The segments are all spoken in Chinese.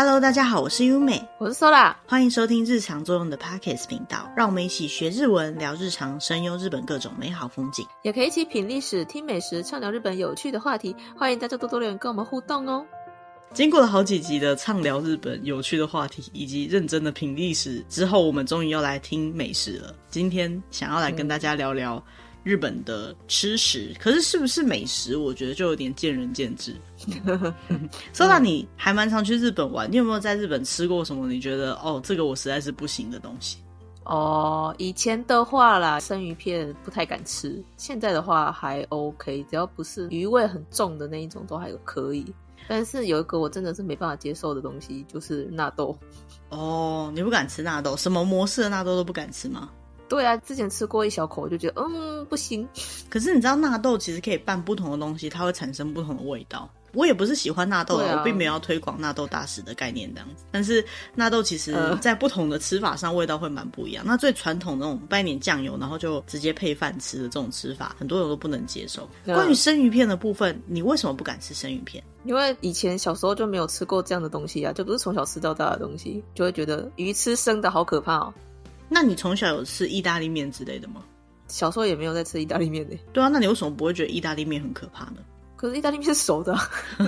Hello，大家好，我是优美，我是 Sola，欢迎收听日常作用的 Podcast 频道，让我们一起学日文，聊日常，声优日本各种美好风景，也可以一起品历史、听美食，畅聊日本有趣的话题。欢迎大家多多留言跟我们互动哦。经过了好几集的畅聊日本有趣的话题，以及认真的品历史之后，我们终于要来听美食了。今天想要来跟大家聊聊。嗯日本的吃食，可是是不是美食？我觉得就有点见仁见智。说到你还蛮常去日本玩，你有没有在日本吃过什么？你觉得哦，这个我实在是不行的东西？哦，以前的话啦，生鱼片不太敢吃，现在的话还 OK，只要不是鱼味很重的那一种都还可以。但是有一个我真的是没办法接受的东西，就是纳豆。哦，你不敢吃纳豆？什么模式的纳豆都不敢吃吗？对啊，之前吃过一小口，我就觉得嗯不行。可是你知道纳豆其实可以拌不同的东西，它会产生不同的味道。我也不是喜欢纳豆的，啊、我并没有要推广纳豆大使的概念这样子。但是纳豆其实在不同的吃法上，味道会蛮不一样。呃、那最传统的那种拌点酱油，然后就直接配饭吃的这种吃法，很多人都不能接受。呃、关于生鱼片的部分，你为什么不敢吃生鱼片？因为以前小时候就没有吃过这样的东西啊，就不是从小吃到大的东西，就会觉得鱼吃生的好可怕哦。那你从小有吃意大利面之类的吗？小时候也没有在吃意大利面的。对啊，那你为什么不会觉得意大利面很可怕呢？可是意大利面是熟的，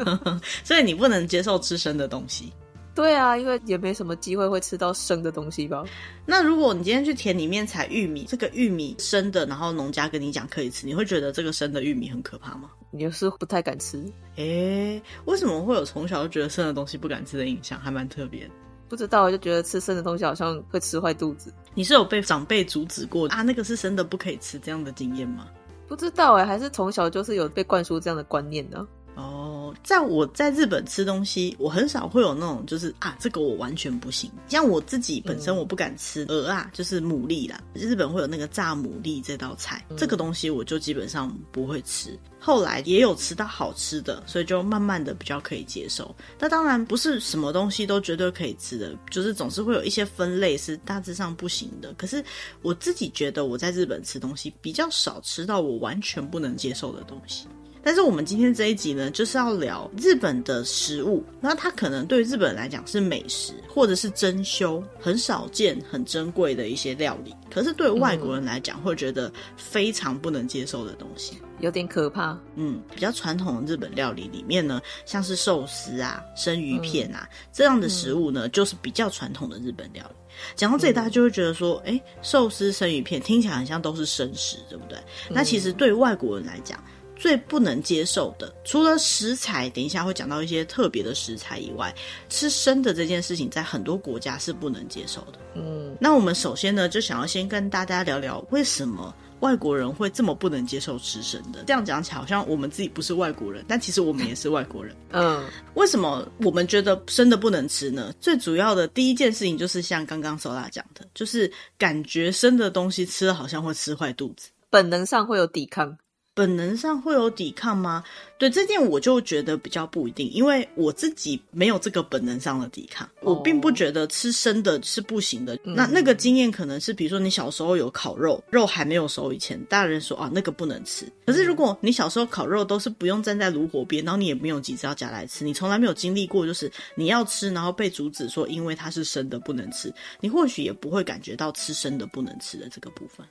所以你不能接受吃生的东西。对啊，因为也没什么机会会吃到生的东西吧。那如果你今天去田里面采玉米，这个玉米生的，然后农家跟你讲可以吃，你会觉得这个生的玉米很可怕吗？你就是不太敢吃。诶，为什么会有从小就觉得生的东西不敢吃的印象？还蛮特别。不知道，我就觉得吃生的东西好像会吃坏肚子。你是有被长辈阻止过啊？那个是生的，不可以吃这样的经验吗？不知道哎，还是从小就是有被灌输这样的观念呢？哦，在我在日本吃东西，我很少会有那种就是啊，这个我完全不行。像我自己本身我不敢吃鹅啊，嗯、就是牡蛎啦。日本会有那个炸牡蛎这道菜，嗯、这个东西我就基本上不会吃。后来也有吃到好吃的，所以就慢慢的比较可以接受。那当然不是什么东西都绝对可以吃的，就是总是会有一些分类是大致上不行的。可是我自己觉得我在日本吃东西比较少吃到我完全不能接受的东西。但是我们今天这一集呢，就是要聊日本的食物。那它可能对日本人来讲是美食，或者是珍馐，很少见、很珍贵的一些料理。可是对外国人来讲，会觉得非常不能接受的东西，有点可怕。嗯，比较传统的日本料理里面呢，像是寿司啊、生鱼片啊、嗯、这样的食物呢，就是比较传统的日本料理。讲到这里，大家就会觉得说，哎、嗯，寿司、生鱼片听起来很像都是生食，对不对？嗯、那其实对外国人来讲，最不能接受的，除了食材，等一下会讲到一些特别的食材以外，吃生的这件事情，在很多国家是不能接受的。嗯，那我们首先呢，就想要先跟大家聊聊，为什么外国人会这么不能接受吃生的？这样讲起来，好像我们自己不是外国人，但其实我们也是外国人。嗯，为什么我们觉得生的不能吃呢？最主要的第一件事情，就是像刚刚 Sola 讲的，就是感觉生的东西吃了好像会吃坏肚子，本能上会有抵抗。本能上会有抵抗吗？对，这件我就觉得比较不一定，因为我自己没有这个本能上的抵抗，我并不觉得吃生的是不行的。那那个经验可能是，比如说你小时候有烤肉，肉还没有熟以前，大人说啊那个不能吃。可是如果你小时候烤肉都是不用站在炉火边，然后你也没有急着要夹来吃，你从来没有经历过就是你要吃，然后被阻止说因为它是生的不能吃，你或许也不会感觉到吃生的不能吃的这个部分。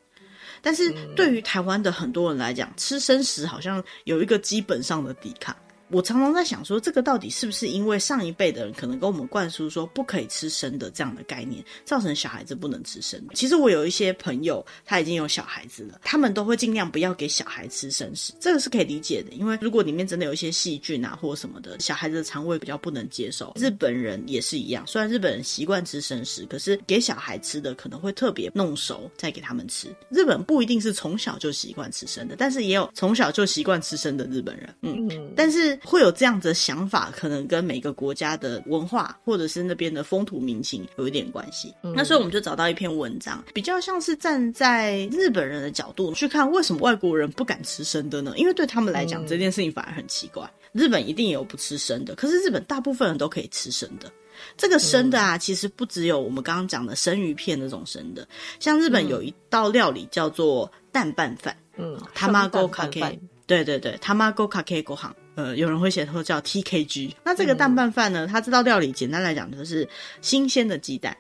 但是对于台湾的很多人来讲，吃生食好像有一个基本上的抵抗。我常常在想说，这个到底是不是因为上一辈的人可能跟我们灌输说不可以吃生的这样的概念，造成小孩子不能吃生的？其实我有一些朋友他已经有小孩子了，他们都会尽量不要给小孩吃生食，这个是可以理解的，因为如果里面真的有一些细菌啊或什么的，小孩子的肠胃比较不能接受。日本人也是一样，虽然日本人习惯吃生食，可是给小孩吃的可能会特别弄熟再给他们吃。日本不一定是从小就习惯吃生的，但是也有从小就习惯吃生的日本人。嗯，但是。会有这样子的想法，可能跟每个国家的文化或者是那边的风土民情有一点关系。嗯、那所以我们就找到一篇文章，比较像是站在日本人的角度去看，为什么外国人不敢吃生的呢？因为对他们来讲，这件事情反而很奇怪。嗯、日本一定也有不吃生的，可是日本大部分人都可以吃生的。这个生的啊，其实不只有我们刚刚讲的生鱼片那种生的，像日本有一道料理叫做蛋拌饭，嗯，卵かけ。对对对，卵かけご饭。 呃，有人会写说叫 TKG。那这个蛋拌饭呢，它这道料理简单来讲就是新鲜的鸡蛋，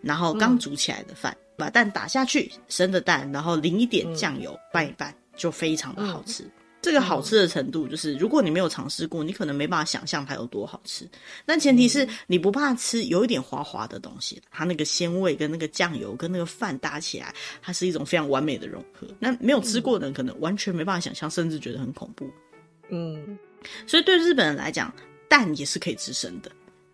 然后刚煮起来的饭，把蛋打下去，生的蛋，然后淋一点酱油拌一拌，就非常的好吃。这个好吃的程度，就是如果你没有尝试过，你可能没办法想象它有多好吃。但前提是你不怕吃有一点滑滑的东西，它那个鲜味跟那个酱油跟那个饭搭起来，它是一种非常完美的融合。那没有吃过的人可能完全没办法想象，甚至觉得很恐怖。嗯，所以对日本人来讲，蛋也是可以吃生的。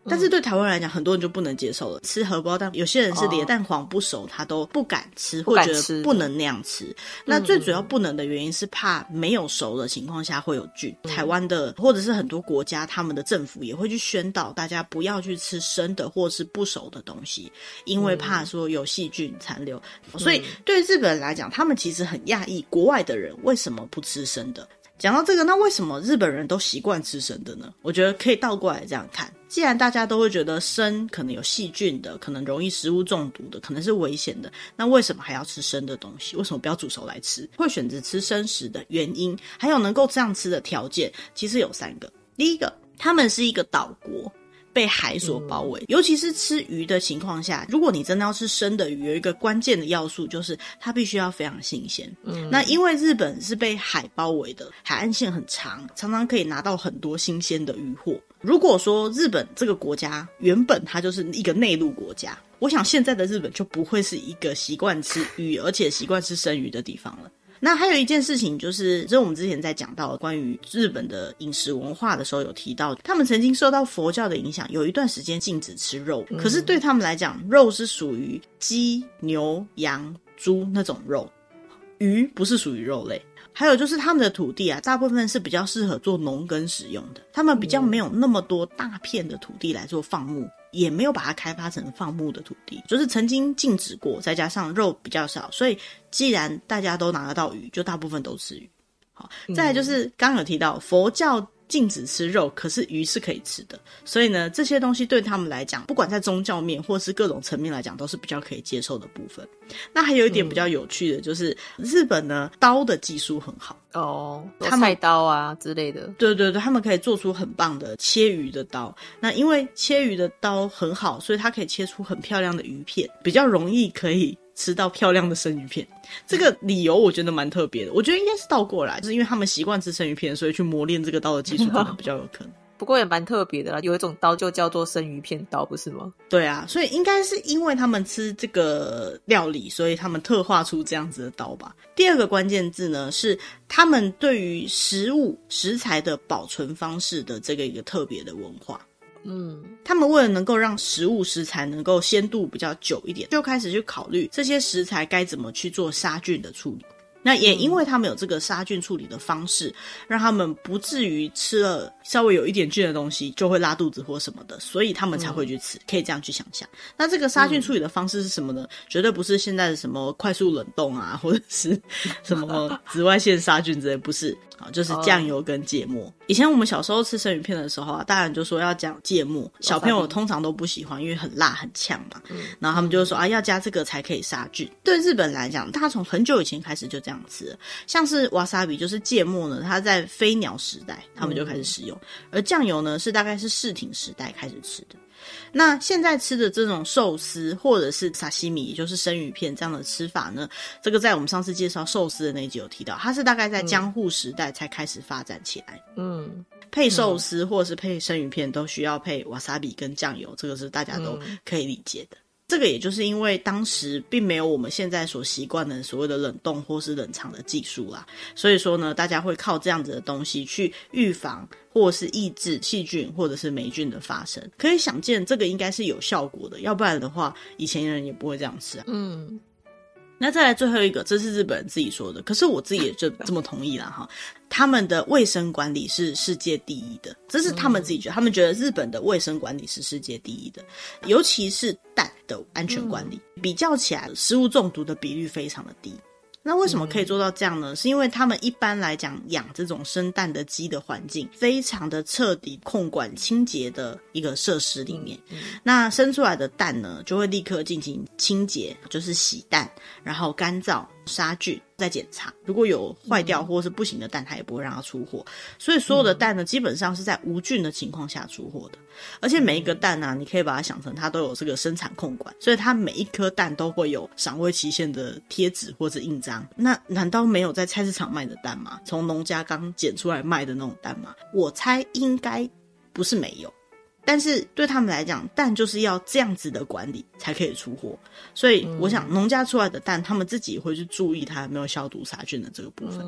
但是对台湾人来讲，很多人就不能接受了。吃荷包蛋，有些人是连蛋黄不熟，他都不敢吃，或者觉得不能那样吃。那最主要不能的原因是怕没有熟的情况下会有菌。台湾的或者是很多国家，他们的政府也会去宣导大家不要去吃生的或是不熟的东西，因为怕说有细菌残留。所以对日本人来讲，他们其实很讶异国外的人为什么不吃生的。讲到这个，那为什么日本人都习惯吃生的呢？我觉得可以倒过来这样看。既然大家都会觉得生可能有细菌的，可能容易食物中毒的，可能是危险的，那为什么还要吃生的东西？为什么不要煮熟来吃？会选择吃生食的原因，还有能够这样吃的条件，其实有三个。第一个，他们是一个岛国。被海所包围，尤其是吃鱼的情况下，如果你真的要吃生的鱼，有一个关键的要素就是它必须要非常新鲜。嗯，那因为日本是被海包围的，海岸线很长，常常可以拿到很多新鲜的鱼货。如果说日本这个国家原本它就是一个内陆国家，我想现在的日本就不会是一个习惯吃鱼而且习惯吃生鱼的地方了。那还有一件事情，就是，这我们之前在讲到关于日本的饮食文化的时候，有提到，他们曾经受到佛教的影响，有一段时间禁止吃肉。可是对他们来讲，肉是属于鸡、牛、羊、猪那种肉，鱼不是属于肉类。还有就是他们的土地啊，大部分是比较适合做农耕使用的，他们比较没有那么多大片的土地来做放牧。也没有把它开发成放牧的土地，就是曾经禁止过，再加上肉比较少，所以既然大家都拿得到鱼，就大部分都吃鱼。好，再来就是刚刚有提到佛教。禁止吃肉，可是鱼是可以吃的，所以呢，这些东西对他们来讲，不管在宗教面或是各种层面来讲，都是比较可以接受的部分。那还有一点比较有趣的，就是、嗯、日本呢，刀的技术很好哦，他们菜刀啊之类的，对对对，他们可以做出很棒的切鱼的刀。那因为切鱼的刀很好，所以它可以切出很漂亮的鱼片，比较容易可以。吃到漂亮的生鱼片，这个理由我觉得蛮特别的。我觉得应该是倒过来，就是因为他们习惯吃生鱼片，所以去磨练这个刀的技术可能比较有可能。不过也蛮特别的啦，有一种刀就叫做生鱼片刀，不是吗？对啊，所以应该是因为他们吃这个料理，所以他们特化出这样子的刀吧。第二个关键字呢，是他们对于食物食材的保存方式的这个一个特别的文化。嗯，他们为了能够让食物食材能够鲜度比较久一点，就开始去考虑这些食材该怎么去做杀菌的处理。那也因为他们有这个杀菌处理的方式，让他们不至于吃了稍微有一点菌的东西就会拉肚子或什么的，所以他们才会去吃。可以这样去想象。那这个杀菌处理的方式是什么呢？绝对不是现在的什么快速冷冻啊，或者是什么 紫外线杀菌之类，不是。啊，就是酱油跟芥末。以前我们小时候吃生鱼片的时候啊，大人就说要加芥末，小朋友通常都不喜欢，因为很辣很呛嘛。然后他们就说啊，要加这个才可以杀菌。对日本来讲，他从很久以前开始就这样吃了。像是瓦萨比，就是芥末呢，它在飞鸟时代他们就开始使用，而酱油呢是大概是室町时代开始吃的。那现在吃的这种寿司或者是沙西米，也就是生鱼片这样的吃法呢，这个在我们上次介绍寿司的那一集有提到，它是大概在江户时代才开始发展起来。嗯，配寿司或者是配生鱼片都需要配瓦萨比跟酱油，这个是大家都可以理解的。这个也就是因为当时并没有我们现在所习惯的所谓的冷冻或是冷藏的技术啦，所以说呢，大家会靠这样子的东西去预防或是抑制细菌或者是霉菌的发生。可以想见，这个应该是有效果的，要不然的话，以前人也不会这样吃啊。嗯。那再来最后一个，这是日本人自己说的，可是我自己也就这么同意了哈。他们的卫生管理是世界第一的，这是他们自己觉得，他们觉得日本的卫生管理是世界第一的，尤其是蛋的安全管理，比较起来，食物中毒的比率非常的低。那为什么可以做到这样呢？嗯、是因为他们一般来讲养这种生蛋的鸡的环境非常的彻底控管清洁的一个设施里面，那生出来的蛋呢就会立刻进行清洁，就是洗蛋，然后干燥，杀菌再检查，如果有坏掉或是不行的蛋，它也不会让它出货。所以所有的蛋呢，基本上是在无菌的情况下出货的。而且每一个蛋呢、啊，你可以把它想成它都有这个生产控管，所以它每一颗蛋都会有赏味期限的贴纸或者印章。那难道没有在菜市场卖的蛋吗？从农家刚捡出来卖的那种蛋吗？我猜应该不是没有。但是对他们来讲，蛋就是要这样子的管理才可以出货。所以我想，农家出来的蛋，他们自己会去注意它有没有消毒杀菌的这个部分。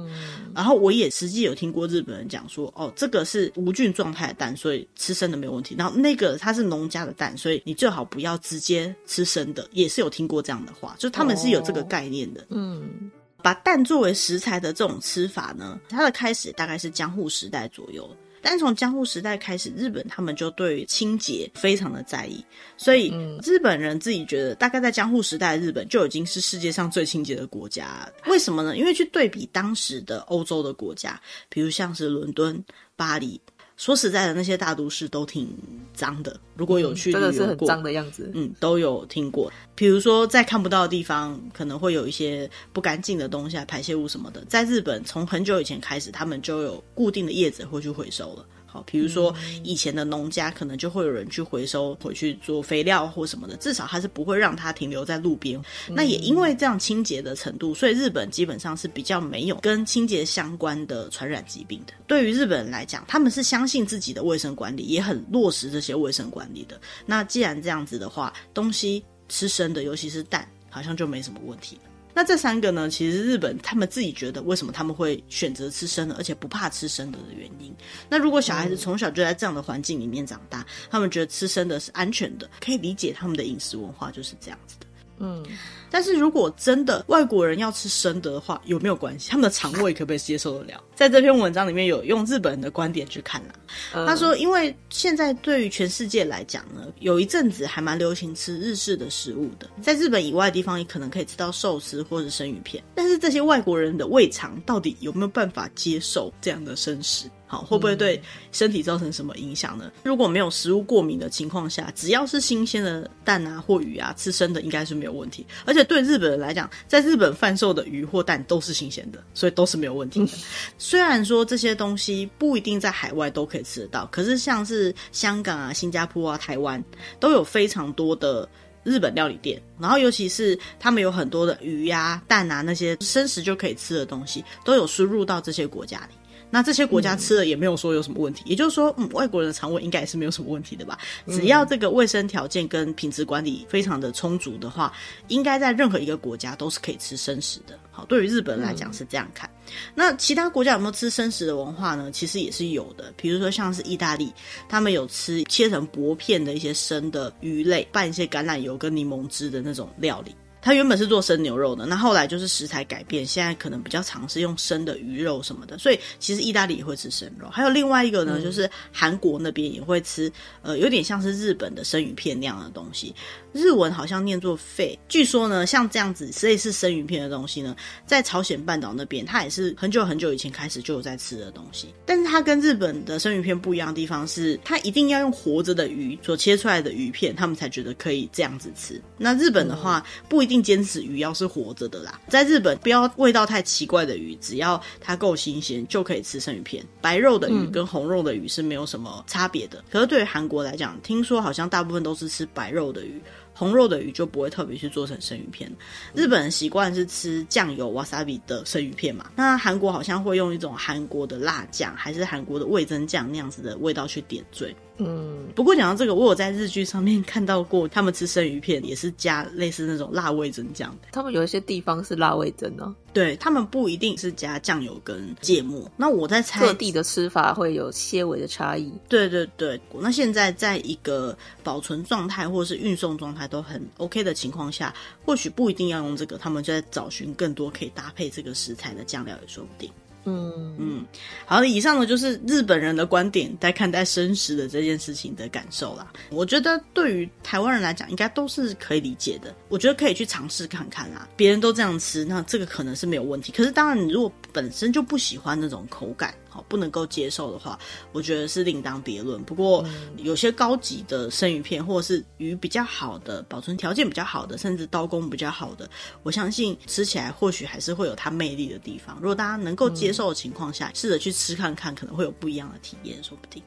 然后我也实际有听过日本人讲说，哦，这个是无菌状态的蛋，所以吃生的没有问题。然后那个它是农家的蛋，所以你最好不要直接吃生的。也是有听过这样的话，就他们是有这个概念的。嗯，把蛋作为食材的这种吃法呢，它的开始大概是江户时代左右。但从江户时代开始，日本他们就对清洁非常的在意，所以日本人自己觉得，大概在江户时代，日本就已经是世界上最清洁的国家。为什么呢？因为去对比当时的欧洲的国家，比如像是伦敦、巴黎。说实在的，那些大都市都挺脏的。如果有去真的是很脏的样子。嗯，都有听过。比如说，在看不到的地方，可能会有一些不干净的东西啊，排泄物什么的。在日本，从很久以前开始，他们就有固定的叶子会去回收了。比如说，以前的农家可能就会有人去回收回去做肥料或什么的，至少它是不会让它停留在路边。那也因为这样清洁的程度，所以日本基本上是比较没有跟清洁相关的传染疾病的。对于日本人来讲，他们是相信自己的卫生管理，也很落实这些卫生管理的。那既然这样子的话，东西吃生的，尤其是蛋，好像就没什么问题了。那这三个呢，其实日本他们自己觉得，为什么他们会选择吃生的，而且不怕吃生的的原因。那如果小孩子从小就在这样的环境里面长大，他们觉得吃生的是安全的，可以理解他们的饮食文化就是这样子的。嗯，但是如果真的外国人要吃生的的话，有没有关系？他们的肠胃可不可以接受得了？在这篇文章里面有用日本人的观点去看啦、啊。他说，因为现在对于全世界来讲呢，有一阵子还蛮流行吃日式的食物的，在日本以外的地方，也可能可以吃到寿司或者生鱼片。但是这些外国人的胃肠到底有没有办法接受这样的生食？好，会不会对身体造成什么影响呢？如果没有食物过敏的情况下，只要是新鲜的蛋啊或鱼啊，吃生的应该是没有问题。而且对日本人来讲，在日本贩售的鱼或蛋都是新鲜的，所以都是没有问题的。虽然说这些东西不一定在海外都可以吃得到，可是像是香港啊、新加坡啊、台湾都有非常多的日本料理店，然后尤其是他们有很多的鱼呀、啊、蛋啊那些生食就可以吃的东西，都有输入到这些国家里。那这些国家吃了也没有说有什么问题，嗯、也就是说，嗯，外国人的肠胃应该也是没有什么问题的吧？只要这个卫生条件跟品质管理非常的充足的话，应该在任何一个国家都是可以吃生食的。好，对于日本人来讲是这样看。嗯、那其他国家有没有吃生食的文化呢？其实也是有的，比如说像是意大利，他们有吃切成薄片的一些生的鱼类，拌一些橄榄油跟柠檬汁的那种料理。他原本是做生牛肉的，那后来就是食材改变，现在可能比较尝试用生的鱼肉什么的，所以其实意大利也会吃生肉。还有另外一个呢，嗯、就是韩国那边也会吃，呃，有点像是日本的生鱼片那样的东西。日文好像念作“肺”，据说呢，像这样子类似生鱼片的东西呢，在朝鲜半岛那边，它也是很久很久以前开始就有在吃的东西。但是它跟日本的生鱼片不一样的地方是，它一定要用活着的鱼所切出来的鱼片，他们才觉得可以这样子吃。那日本的话，不一定坚持鱼要是活着的啦。在日本，不要味道太奇怪的鱼，只要它够新鲜，就可以吃生鱼片。白肉的鱼跟红肉的鱼是没有什么差别的。可是对于韩国来讲，听说好像大部分都是吃白肉的鱼。红肉的鱼就不会特别去做成生鱼片。日本人习惯是吃酱油 wasabi 的生鱼片嘛，那韩国好像会用一种韩国的辣酱，还是韩国的味增酱那样子的味道去点缀。嗯，不过讲到这个，我有在日剧上面看到过，他们吃生鱼片也是加类似那种辣味噌酱。他们有一些地方是辣味噌哦，对，他们不一定是加酱油跟芥末。那我在猜，各地的吃法会有些微的差异。对对对，那现在在一个保存状态或者是运送状态都很 OK 的情况下，或许不一定要用这个，他们就在找寻更多可以搭配这个食材的酱料也说不定。嗯嗯，好，以上呢就是日本人的观点在看待生食的这件事情的感受啦。我觉得对于台湾人来讲，应该都是可以理解的。我觉得可以去尝试看看啦。别人都这样吃，那这个可能是没有问题。可是当然，你如果本身就不喜欢那种口感，好不能够接受的话，我觉得是另当别论。不过有些高级的生鱼片，或者是鱼比较好的、保存条件比较好的，甚至刀工比较好的，我相信吃起来或许还是会有它魅力的地方。如果大家能够接受的情况下，试着去吃看看，可能会有不一样的体验，说不定。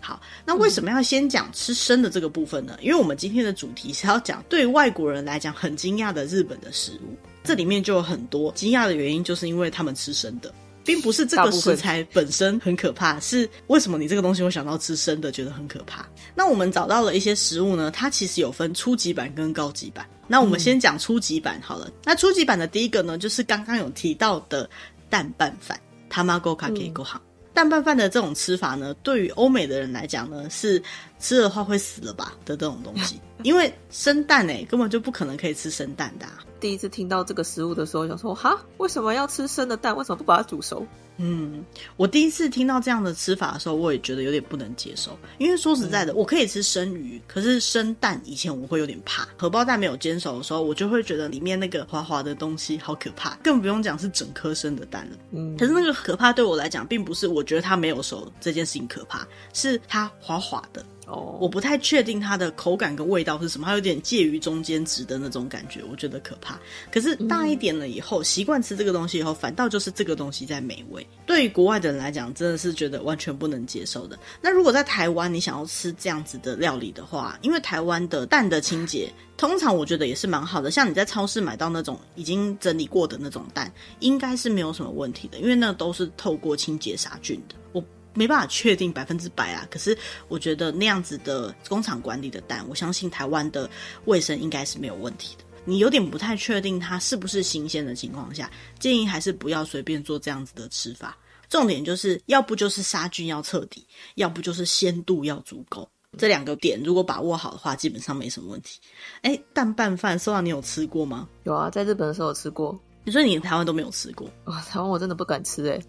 好，那为什么要先讲吃生的这个部分呢？因为我们今天的主题是要讲对外国人来讲很惊讶的日本的食物，这里面就有很多惊讶的原因，就是因为他们吃生的，并不是这个食材本身很可怕，是为什么你这个东西会想到吃生的，觉得很可怕。那我们找到了一些食物呢，它其实有分初级版跟高级版。那我们先讲初级版好了。嗯、那初级版的第一个呢，就是刚刚有提到的蛋拌饭，Tamago Kake Gohan。蛋拌饭的这种吃法呢，对于欧美的人来讲呢，是吃的话会死了吧的这种东西，因为生蛋哎，根本就不可能可以吃生蛋的啊。第一次听到这个食物的时候，想说哈，为什么要吃生的蛋？为什么不把它煮熟？嗯，我第一次听到这样的吃法的时候，我也觉得有点不能接受。因为说实在的，嗯、我可以吃生鱼，可是生蛋以前我会有点怕。荷包蛋没有煎熟的时候，我就会觉得里面那个滑滑的东西好可怕，更不用讲是整颗生的蛋了。嗯，可是那个可怕对我来讲，并不是我觉得它没有熟这件事情可怕，是它滑滑的。哦，我不太确定它的口感跟味道是什么，它有点介于中间值的那种感觉，我觉得可怕。可是大一点了以后，习惯吃这个东西以后，反倒就是这个东西在美味。对于国外的人来讲，真的是觉得完全不能接受的。那如果在台湾，你想要吃这样子的料理的话，因为台湾的蛋的清洁，通常我觉得也是蛮好的。像你在超市买到那种已经整理过的那种蛋，应该是没有什么问题的，因为那都是透过清洁杀菌的。没办法确定百分之百啊，可是我觉得那样子的工厂管理的蛋，我相信台湾的卫生应该是没有问题的。你有点不太确定它是不是新鲜的情况下，建议还是不要随便做这样子的吃法。重点就是要不就是杀菌要彻底，要不就是鲜度要足够。这两个点如果把握好的话，基本上没什么问题。哎，蛋拌饭，收到你有吃过吗？有啊，在日本的时候有吃过。你说你台湾都没有吃过？哦，台湾我真的不敢吃哎，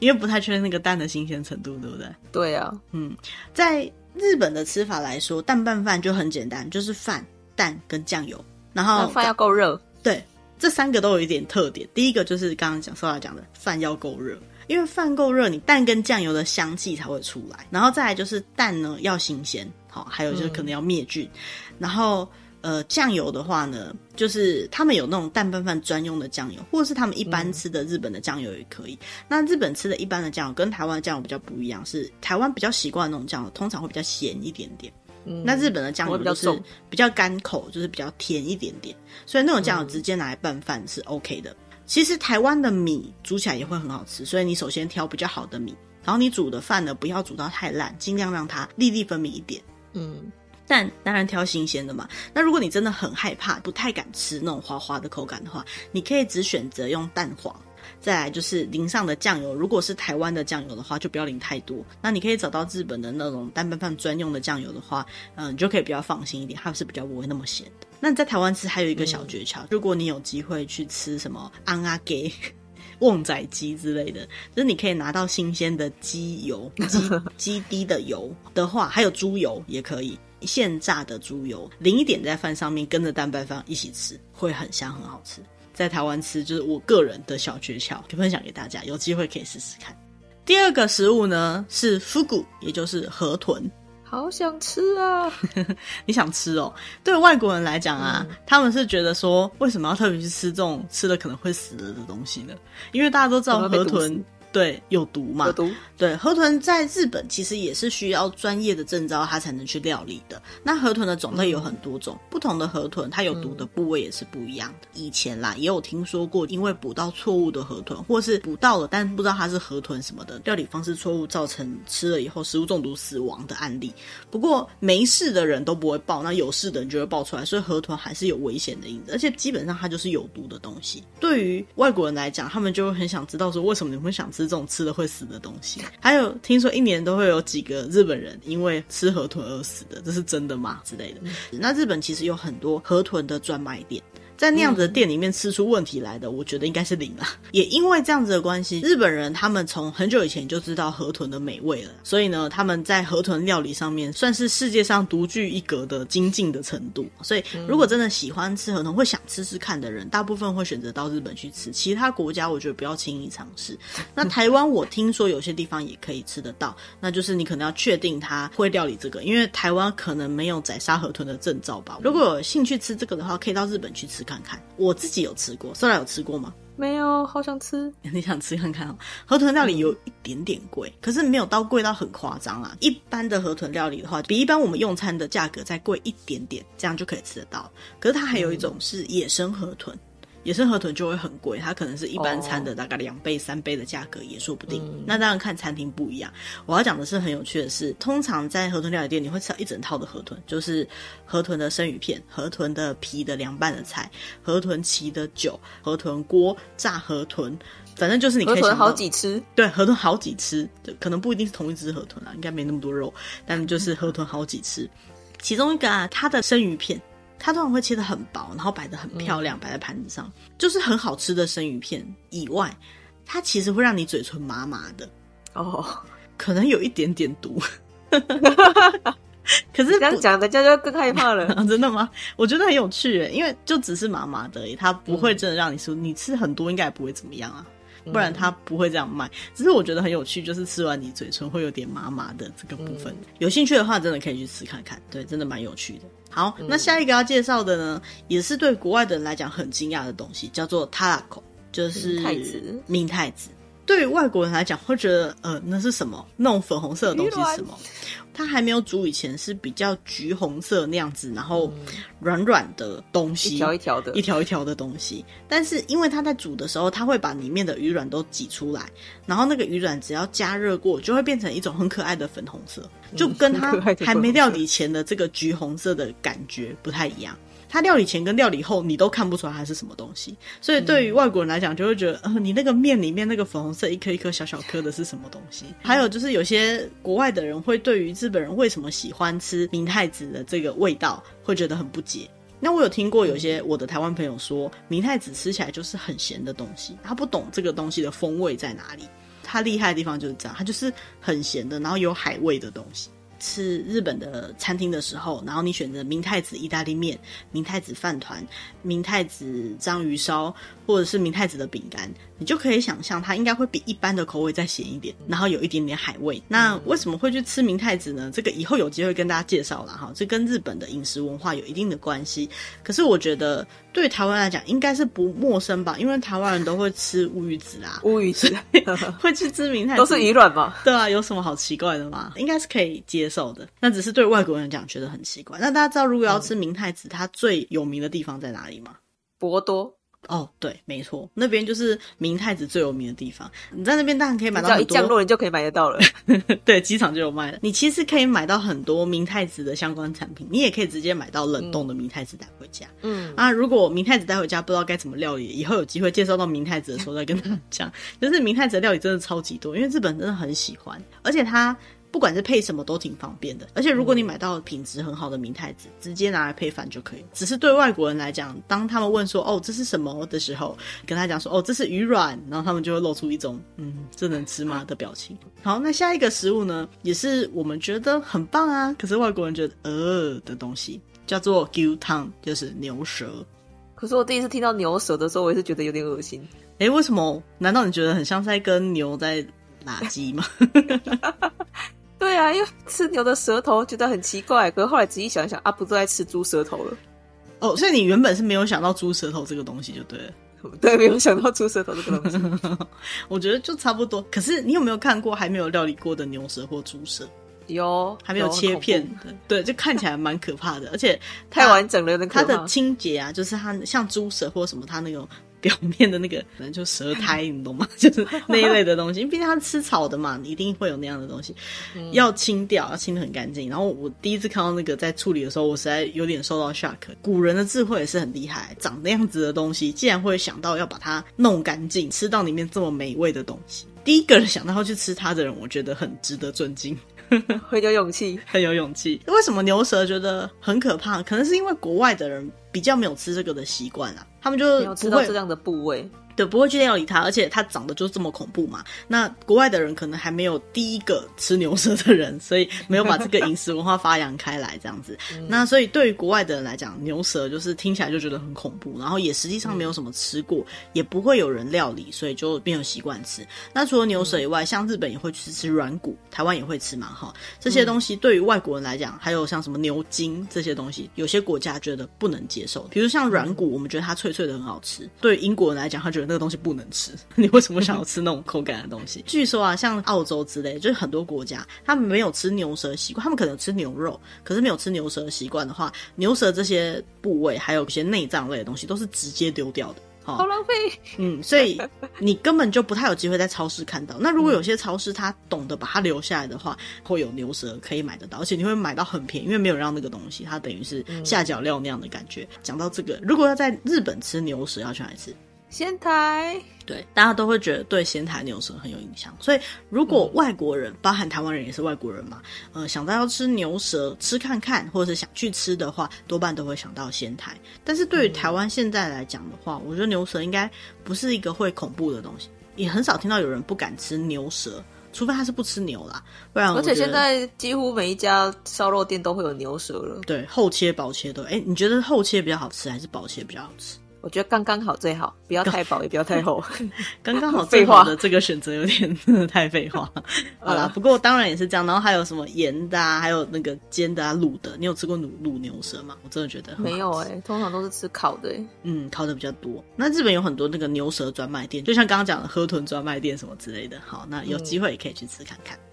因为不太确定那个蛋的新鲜程度，对不对？对啊，嗯，在日本的吃法来说，蛋拌饭就很简单，就是饭、蛋跟酱油，然后饭要够热。对，这三个都有一点特点。第一个就是刚刚讲说要讲的，饭要够热，因为饭够热，你蛋跟酱油的香气才会出来。然后再来就是蛋呢要新鲜，好，还有就是可能要灭菌，嗯、然后。呃，酱油的话呢，就是他们有那种蛋拌饭专用的酱油，或者是他们一般吃的日本的酱油也可以。嗯、那日本吃的一般的酱油跟台湾的酱油比较不一样，是台湾比较习惯的那种酱油，通常会比较咸一点点。嗯，那日本的酱油就是比较干口，就是比较甜一点点。所以那种酱油直接拿来拌饭是 OK 的。嗯、其实台湾的米煮起来也会很好吃，所以你首先挑比较好的米，然后你煮的饭呢不要煮到太烂，尽量让它粒粒分明一点。嗯。但当然挑新鲜的嘛。那如果你真的很害怕，不太敢吃那种滑滑的口感的话，你可以只选择用蛋黄，再来就是淋上的酱油。如果是台湾的酱油的话，就不要淋太多。那你可以找到日本的那种蛋拌饭专用的酱油的话，嗯，你就可以比较放心一点，它是比较不会那么咸的。那你在台湾吃还有一个小诀窍，嗯、如果你有机会去吃什么安阿给 旺仔鸡之类的，就是你可以拿到新鲜的鸡油、鸡 鸡滴的油的话，还有猪油也可以。现榨的猪油淋一点在饭上面，跟着蛋白饭一起吃，会很香，很好吃。在台湾吃就是我个人的小诀窍，就分享给大家，有机会可以试试看。第二个食物呢是 fugu，也就是河豚。好想吃啊！你想吃哦？对外国人来讲啊，嗯、他们是觉得说，为什么要特别去吃这种吃了可能会死了的东西呢？因为大家都知道河豚。对，有毒嘛？有毒。对，河豚在日本其实也是需要专业的证照，它才能去料理的。那河豚的种类有很多种，嗯、不同的河豚它有毒的部位也是不一样的。嗯、以前啦，也有听说过，因为捕到错误的河豚，或是捕到了但不知道它是河豚什么的，料理方式错误造成吃了以后食物中毒死亡的案例。不过没事的人都不会爆，那有事的人就会爆出来，所以河豚还是有危险的因子，而且基本上它就是有毒的东西。对于外国人来讲，他们就会很想知道说，为什么你们会想吃？是这种吃了会死的东西，还有听说一年都会有几个日本人因为吃河豚而死的，这是真的吗？之类的。那日本其实有很多河豚的专卖店。在那样子的店里面吃出问题来的，嗯、我觉得应该是零啦。也因为这样子的关系，日本人他们从很久以前就知道河豚的美味了，所以呢，他们在河豚料理上面算是世界上独具一格的精进的程度。所以，如果真的喜欢吃河豚，会想吃吃看的人，大部分会选择到日本去吃。其他国家，我觉得不要轻易尝试。那台湾，我听说有些地方也可以吃得到，那就是你可能要确定他会料理这个，因为台湾可能没有宰杀河豚的证照吧。如果有兴趣吃这个的话，可以到日本去吃看看。我自己有吃过，苏拉有吃过吗？没有，好想吃。你想吃看看哦。河豚料理有一点点贵，嗯、可是没有到贵到很夸张啊。一般的河豚料理的话，比一般我们用餐的价格再贵一点点，这样就可以吃得到。可是它还有一种是野生河豚。嗯野生河豚就会很贵，它可能是一般餐的大概两倍、三倍的价格也说不定。嗯、那当然看餐厅不一样。我要讲的是很有趣的是，通常在河豚料理店你会吃到一整套的河豚，就是河豚的生鱼片、河豚的皮的凉拌的菜、河豚鳍的酒、河豚锅、炸河豚，反正就是你可以想河豚好几吃。对，河豚好几吃，可能不一定是同一只河豚啦，应该没那么多肉，但就是河豚好几吃。其中一个啊，它的生鱼片。它通常会切得很薄，然后摆得很漂亮，摆、嗯、在盘子上，就是很好吃的生鱼片。以外，它其实会让你嘴唇麻麻的哦，可能有一点点毒。可是这样讲，人家就更害怕了、啊。真的吗？我觉得很有趣诶，因为就只是麻麻的而已，它不会真的让你吃。嗯、你吃很多应该也不会怎么样啊。不然他不会这样卖。只是我觉得很有趣，就是吃完你嘴唇会有点麻麻的这个部分。嗯、有兴趣的话，真的可以去吃看看。对，真的蛮有趣的。好，嗯、那下一个要介绍的呢，也是对国外的人来讲很惊讶的东西，叫做タラコ，就是明太子。明太子。 对于外国人来讲，会觉得呃，那是什么？那种粉红色的东西是什么？它还没有煮以前是比较橘红色那样子，然后软软的东西，一条一条的，一条一条的东西。但是因为它在煮的时候，它会把里面的鱼卵都挤出来，然后那个鱼卵只要加热过，就会变成一种很可爱的粉红色，就跟它还没料理前的这个橘红色的感觉不太一样。它料理前跟料理后，你都看不出来它是什么东西，所以对于外国人来讲，就会觉得，呃，你那个面里面那个粉红色一颗一颗小小颗的是什么东西？还有就是有些国外的人会对于日本人为什么喜欢吃明太子的这个味道，会觉得很不解。那我有听过有些我的台湾朋友说，明太子吃起来就是很咸的东西，他不懂这个东西的风味在哪里。他厉害的地方就是这样，他就是很咸的，然后有海味的东西。吃日本的餐厅的时候，然后你选择明太子意大利面、明太子饭团、明太子章鱼烧，或者是明太子的饼干，你就可以想象它应该会比一般的口味再咸一点，然后有一点点海味。那为什么会去吃明太子呢？这个以后有机会跟大家介绍了哈，这跟日本的饮食文化有一定的关系。可是我觉得对台湾来讲应该是不陌生吧，因为台湾人都会吃乌鱼子啊，乌鱼子 会去吃明太子，都是鱼卵吗？对啊，有什么好奇怪的吗？应该是可以接受的，那只是对外国人讲觉得很奇怪。那大家知道如果要吃明太子，它最有名的地方在哪里吗？博多。哦，对，没错，那边就是明太子最有名的地方。你在那边当然可以买到很多，只要一降落，你就可以买得到了。对，机场就有卖了。你其实可以买到很多明太子的相关产品，你也可以直接买到冷冻的明太子带回家。嗯啊，如果明太子带回家不知道该怎么料理，以后有机会介绍到明太子的时候再跟大家讲。就是明太子的料理真的超级多，因为日本真的很喜欢，而且它。不管是配什么都挺方便的，而且如果你买到品质很好的明太子，嗯、直接拿来配饭就可以。只是对外国人来讲，当他们问说“哦，这是什么”的时候，跟他讲说“哦，这是鱼卵”，然后他们就会露出一种“嗯，这能吃吗”的表情。好，那下一个食物呢，也是我们觉得很棒啊，可是外国人觉得呃的东西，叫做牛汤，就是牛舌。可是我第一次听到牛舌的时候，我也是觉得有点恶心。哎，为什么？难道你觉得很像在跟牛在拉鸡吗？对啊，因为吃牛的舌头觉得很奇怪，可是后来仔细想一想啊，不都在吃猪舌头了？哦，所以你原本是没有想到猪舌头这个东西就对了，对，没有想到猪舌头这个东西。我觉得就差不多。可是你有没有看过还没有料理过的牛舌或猪舌？有，还没有切片的，对，就看起来蛮可怕的，而且太完整了。它的清洁啊，就是它像猪舌或什么，它那种。表面的那个可能就舌苔，你懂吗？就是那一类的东西，因为毕竟它是吃草的嘛，你一定会有那样的东西，嗯、要清掉，要清的很干净。然后我第一次看到那个在处理的时候，我实在有点受到 shock。古人的智慧也是很厉害，长那样子的东西，竟然会想到要把它弄干净，吃到里面这么美味的东西。第一个人想到要去吃它的人，我觉得很值得尊敬。很有勇气，很有勇气。为什么牛舌觉得很可怕？可能是因为国外的人比较没有吃这个的习惯啊，他们就没有吃到这样的部位。对，不会去料理它，而且它长得就这么恐怖嘛。那国外的人可能还没有第一个吃牛舌的人，所以没有把这个饮食文化发扬开来，这样子。嗯、那所以对于国外的人来讲，牛舌就是听起来就觉得很恐怖，然后也实际上没有什么吃过，嗯、也不会有人料理，所以就没有习惯吃。那除了牛舌以外，像日本也会去吃软骨，台湾也会吃嘛，哈。这些东西对于外国人来讲，还有像什么牛筋这些东西，有些国家觉得不能接受。比如像软骨，我们觉得它脆脆的很好吃，对于英国人来讲，他觉得。那个东西不能吃，你为什么想要吃那种口感的东西？据说啊，像澳洲之类，就是很多国家，他们没有吃牛舌习惯，他们可能吃牛肉，可是没有吃牛舌的习惯的话，牛舌这些部位还有一些内脏类的东西都是直接丢掉的，好浪费。嗯，所以 你根本就不太有机会在超市看到。那如果有些超市他懂得把它留下来的话，会有牛舌可以买得到，而且你会买到很便宜，因为没有让那个东西，它等于是下脚料那样的感觉。讲到这个，如果要在日本吃牛舌，要去哪里吃？仙台，对，大家都会觉得对仙台牛舌很有印象，所以如果外国人，嗯、包含台湾人也是外国人嘛，呃，想到要吃牛舌吃看看，或者是想去吃的话，多半都会想到仙台。但是对于台湾现在来讲的话，我觉得牛舌应该不是一个会恐怖的东西，也很少听到有人不敢吃牛舌，除非他是不吃牛啦，不然。而且现在几乎每一家烧肉店都会有牛舌了，对，厚切薄切都。哎，你觉得厚切比较好吃，还是薄切比较好吃？我觉得刚刚好最好，不要太薄，也不要太厚，刚刚好最好的这个选择有点真的太废话。好啦，不过当然也是这样。然后还有什么盐的啊，还有那个煎的啊、卤的。你有吃过卤卤牛舌吗？我真的觉得没有哎、欸，通常都是吃烤的、欸。嗯，烤的比较多。那日本有很多那个牛舌专卖店，就像刚刚讲的河豚专卖店什么之类的。好，那有机会也可以去吃看看。嗯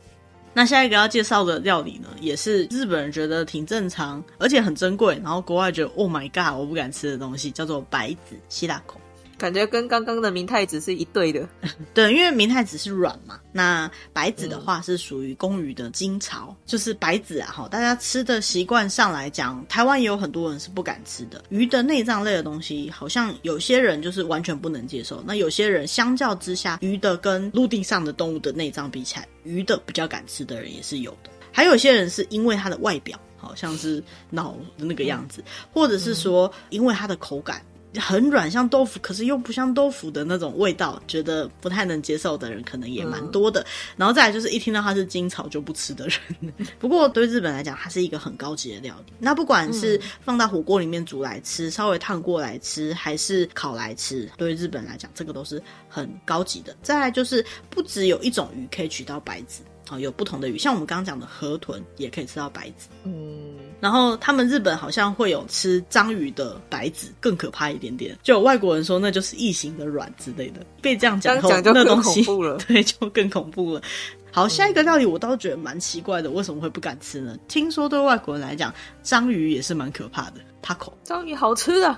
那下一个要介绍的料理呢，也是日本人觉得挺正常，而且很珍贵，然后国外觉得 Oh my God，我不敢吃的东西，叫做白子希腊口。感觉跟刚刚的明太子是一对的，对，因为明太子是软嘛，那白子的话是属于公鱼的精巢，嗯、就是白子啊。哈，大家吃的习惯上来讲，台湾也有很多人是不敢吃的。鱼的内脏类的东西，好像有些人就是完全不能接受。那有些人相较之下，鱼的跟陆地上的动物的内脏比起来，鱼的比较敢吃的人也是有的。还有些人是因为它的外表好像是脑的那个样子，嗯、或者是说因为它的口感。很软，像豆腐，可是又不像豆腐的那种味道，觉得不太能接受的人可能也蛮多的。嗯、然后再来就是一听到它是金草就不吃的人。不过对日本来讲，它是一个很高级的料理。那不管是放到火锅里面煮来吃，稍微烫过来吃，还是烤来吃，对日本来讲，这个都是很高级的。再来就是不只有一种鱼可以取到白子。哦，有不同的鱼，像我们刚刚讲的河豚也可以吃到白子。嗯，然后他们日本好像会有吃章鱼的白子，更可怕一点点。就有外国人说那就是异形的卵之类的，被这样讲后，那东西对就更恐怖了。好，下一个料理我倒觉得蛮奇怪的，为什么会不敢吃呢？听说对外国人来讲，章鱼也是蛮可怕的。Taco 章鱼好吃的，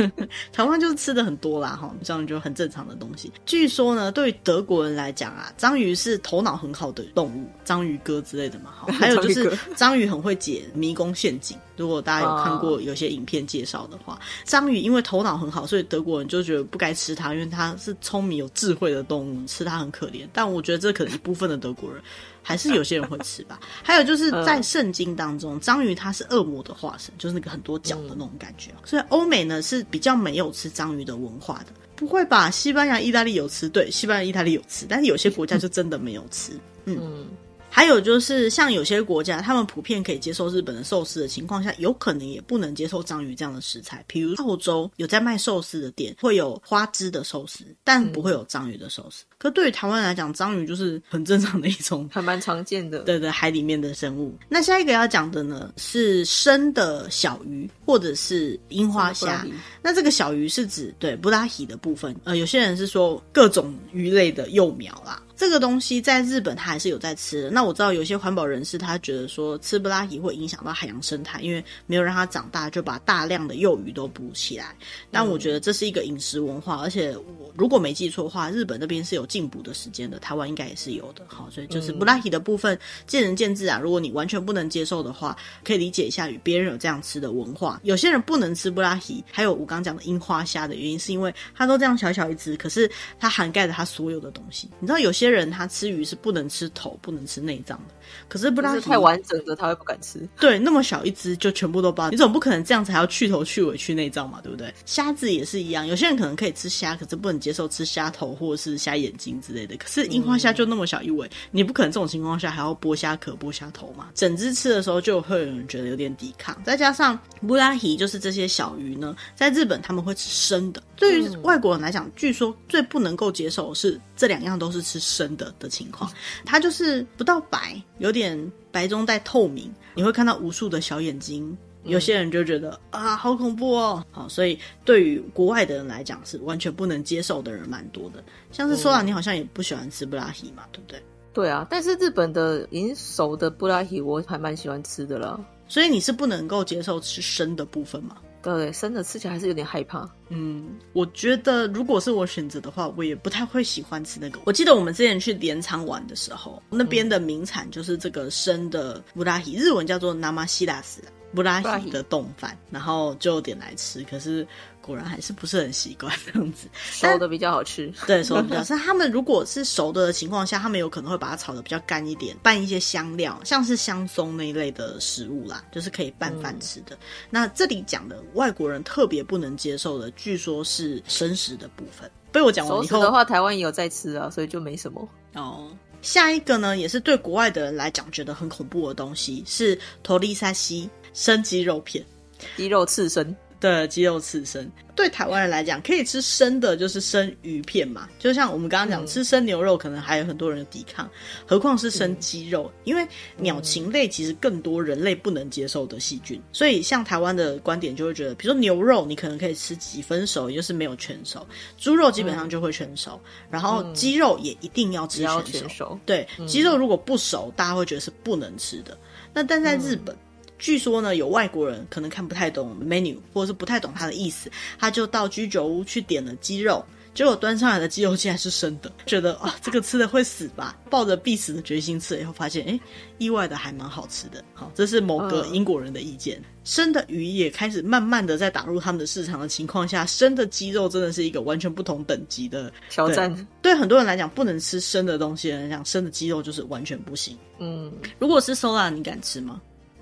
台湾就是吃的很多啦，哈，章鱼就很正常的东西。据说呢，对于德国人来讲啊，章鱼是头脑很好的动物，章鱼哥之类的嘛，哈。还有就是章鱼很会解迷宫陷阱。如果大家有看过有些影片介绍的话，章鱼因为头脑很好，所以德国人就觉得不该吃它，因为它是聪明有智慧的动物，吃它很可怜。但我觉得这可能一部分的德国人。还是有些人会吃吧。还有就是在圣经当中，章鱼它是恶魔的化身，就是那个很多脚的那种感觉。所以欧美呢是比较没有吃章鱼的文化的。不会吧？西班牙、意大利有吃，对，西班牙、意大利有吃，但是有些国家就真的没有吃。嗯。还有就是，像有些国家，他们普遍可以接受日本的寿司的情况下，有可能也不能接受章鱼这样的食材。比如澳洲有在卖寿司的店，会有花枝的寿司，但不会有章鱼的寿司。嗯、可对于台湾来讲，章鱼就是很正常的一种，还蛮常见的。对对，海里面的生物。那下一个要讲的呢，是生的小鱼或者是樱花虾。那这个小鱼是指对布拉希的部分。呃，有些人是说各种鱼类的幼苗啦。这个东西在日本，它还是有在吃的。那我知道有些环保人士，他觉得说吃布拉提会影响到海洋生态，因为没有让它长大，就把大量的幼鱼都捕起来。但我觉得这是一个饮食文化，而且我如果没记错的话，日本那边是有禁捕的时间的，台湾应该也是有的。好，所以就是布拉提的部分见仁见智啊。如果你完全不能接受的话，可以理解一下与别人有这样吃的文化。有些人不能吃布拉提，还有我刚讲的樱花虾的原因，是因为它都这样小小一只，可是它涵盖着它所有的东西。你知道有些。人他吃鱼是不能吃头，不能吃内脏的。可是布拉提太完整的他会不敢吃。对，那么小一只就全部都包，你总不可能这样子还要去头去尾去内脏嘛，对不对？虾子也是一样，有些人可能可以吃虾，可是不能接受吃虾头或者是虾眼睛之类的。可是樱花虾就那么小一尾，嗯、你不可能这种情况下还要剥虾壳、剥虾头嘛？整只吃的时候就会有人觉得有点抵抗。再加上布拉提就是这些小鱼呢，在日本他们会吃生的。对于外国人来讲，据说最不能够接受的是这两样都是吃生的的情况，它就是不到白。有点白中带透明，你会看到无数的小眼睛。有些人就觉得、嗯、啊，好恐怖哦。好，所以对于国外的人来讲，是完全不能接受的人蛮多的。像是说啊，你好像也不喜欢吃布拉提嘛，对不对？对啊，但是日本的已经熟的布拉提，我还蛮喜欢吃的啦。所以你是不能够接受吃生的部分吗？对，生的吃起来还是有点害怕。嗯，我觉得如果是我选择的话，我也不太会喜欢吃那个。我记得我们之前去镰仓玩的时候，那边的名产就是这个生的布拉提，日文叫做ナマシラス。布拉提的丼饭，然后就点来吃，可是 果然还是不是很习惯这样子。熟的比较好吃，对，熟的比较。是他们如果是熟的情况下，他们有可能会把它炒的比较干一点，拌一些香料，像是香松那一类的食物啦，就是可以拌饭吃的。嗯、那这里讲的外国人特别不能接受的，据说是生食的部分。被我讲完以后，熟的话，台湾也有在吃啊，所以就没什么哦。下一个呢，也是对国外的人来讲觉得很恐怖的东西，是托利萨西。生鸡肉片，鸡肉刺身，对，鸡肉刺身。对台湾人来讲，可以吃生的，就是生鱼片嘛。就像我们刚刚讲，嗯、吃生牛肉，可能还有很多人抵抗，何况是生鸡肉？嗯、因为鸟禽类其实更多人类不能接受的细菌，所以像台湾的观点就会觉得，比如说牛肉，你可能可以吃几分熟，也就是没有全熟；猪肉基本上就会全熟，嗯、然后鸡肉也一定要吃全熟。全熟对，鸡肉如果不熟，大家会觉得是不能吃的。那但在日本。嗯据说呢，有外国人可能看不太懂 menu，或者是不太懂它的意思，他就到居酒屋去点了鸡肉，结果端上来的鸡肉竟然是生的，觉得啊，这个吃的会死吧？抱着必死的决心吃了以后，发现哎，意外的还蛮好吃的。好，这是某个英国人的意见。嗯、生的鱼也开始慢慢的在打入他们的市场的情况下，生的鸡肉真的是一个完全不同等级的挑战。对很多人来讲，不能吃生的东西来讲，生的鸡肉就是完全不行。嗯，如果是 Sola，你敢吃吗？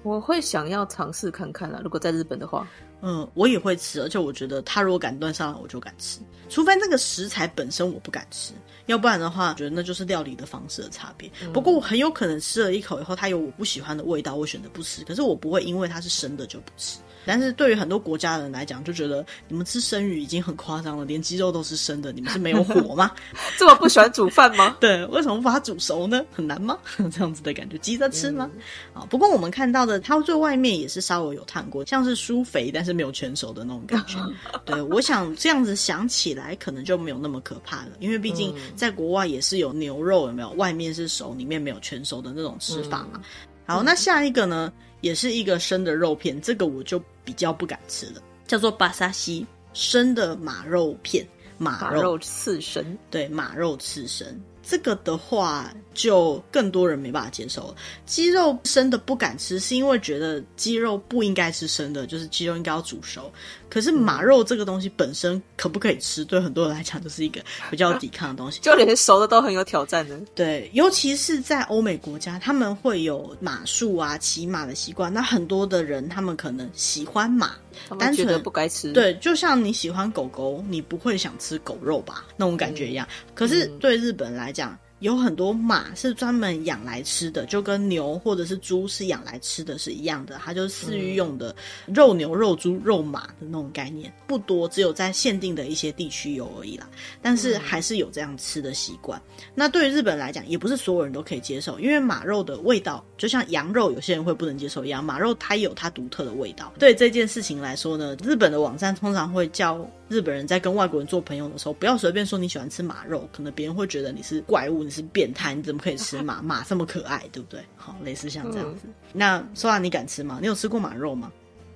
我会想要尝试看看啦，如果在日本的话，嗯，我也会吃，而且我觉得他如果敢端上来，我就敢吃，除非那个食材本身我不敢吃，要不然的话，我觉得那就是料理的方式的差别。嗯、不过我很有可能吃了一口以后，它有我不喜欢的味道，我选择不吃，可是我不会因为它是生的就不吃。但是对于很多国家的人来讲，就觉得你们吃生鱼已经很夸张了，连鸡肉都是生的，你们是没有火吗？这么不喜欢煮饭吗？对，为什么不把它煮熟呢？很难吗？这样子的感觉，急着吃吗？啊、嗯，不过我们看到的，它最外面也是稍微有烫过，像是酥肥但是没有全熟的那种感觉。对，我想这样子想起来，可能就没有那么可怕了，因为毕竟在国外也是有牛肉，有没有？外面是熟，里面没有全熟的那种吃法嘛。嗯、好，那下一个呢？也是一个生的肉片，这个我就比较不敢吃了，叫做巴沙西生的马肉片，马肉，刺身，对，马肉刺身。这个的话，就更多人没办法接受了。鸡肉生的不敢吃，是因为觉得鸡肉不应该是生的，就是鸡肉应该要煮熟。可是马肉这个东西本身可不可以吃，对很多人来讲就是一个比较抵抗的东西。就连熟的都很有挑战的。对，尤其是在欧美国家，他们会有马术啊、骑马的习惯。那很多的人，他们可能喜欢马，单纯的不该吃。对，就像你喜欢狗狗，你不会想吃狗肉吧？那种感觉一样。嗯、可是对日本人来讲，有很多马是专门养来吃的，就跟牛或者是猪是养来吃的是一样的，它就是饲育用的肉牛、肉猪、肉马的那种概念，不多，只有在限定的一些地区有而已啦。但是还是有这样吃的习惯。那对于日本来讲，也不是所有人都可以接受，因为马肉的味道就像羊肉，有些人会不能接受一样，马肉它有它独特的味道。对这件事情来说呢，日本的网站通常会叫日本人在跟外国人做朋友的时候，不要随便说你喜欢吃马肉，可能别人会觉得你是怪物。你是变态，你怎么可以吃马？马这么可爱，对不对？好，类似像这样子。嗯、那说完，你敢吃吗？你有吃过马肉吗？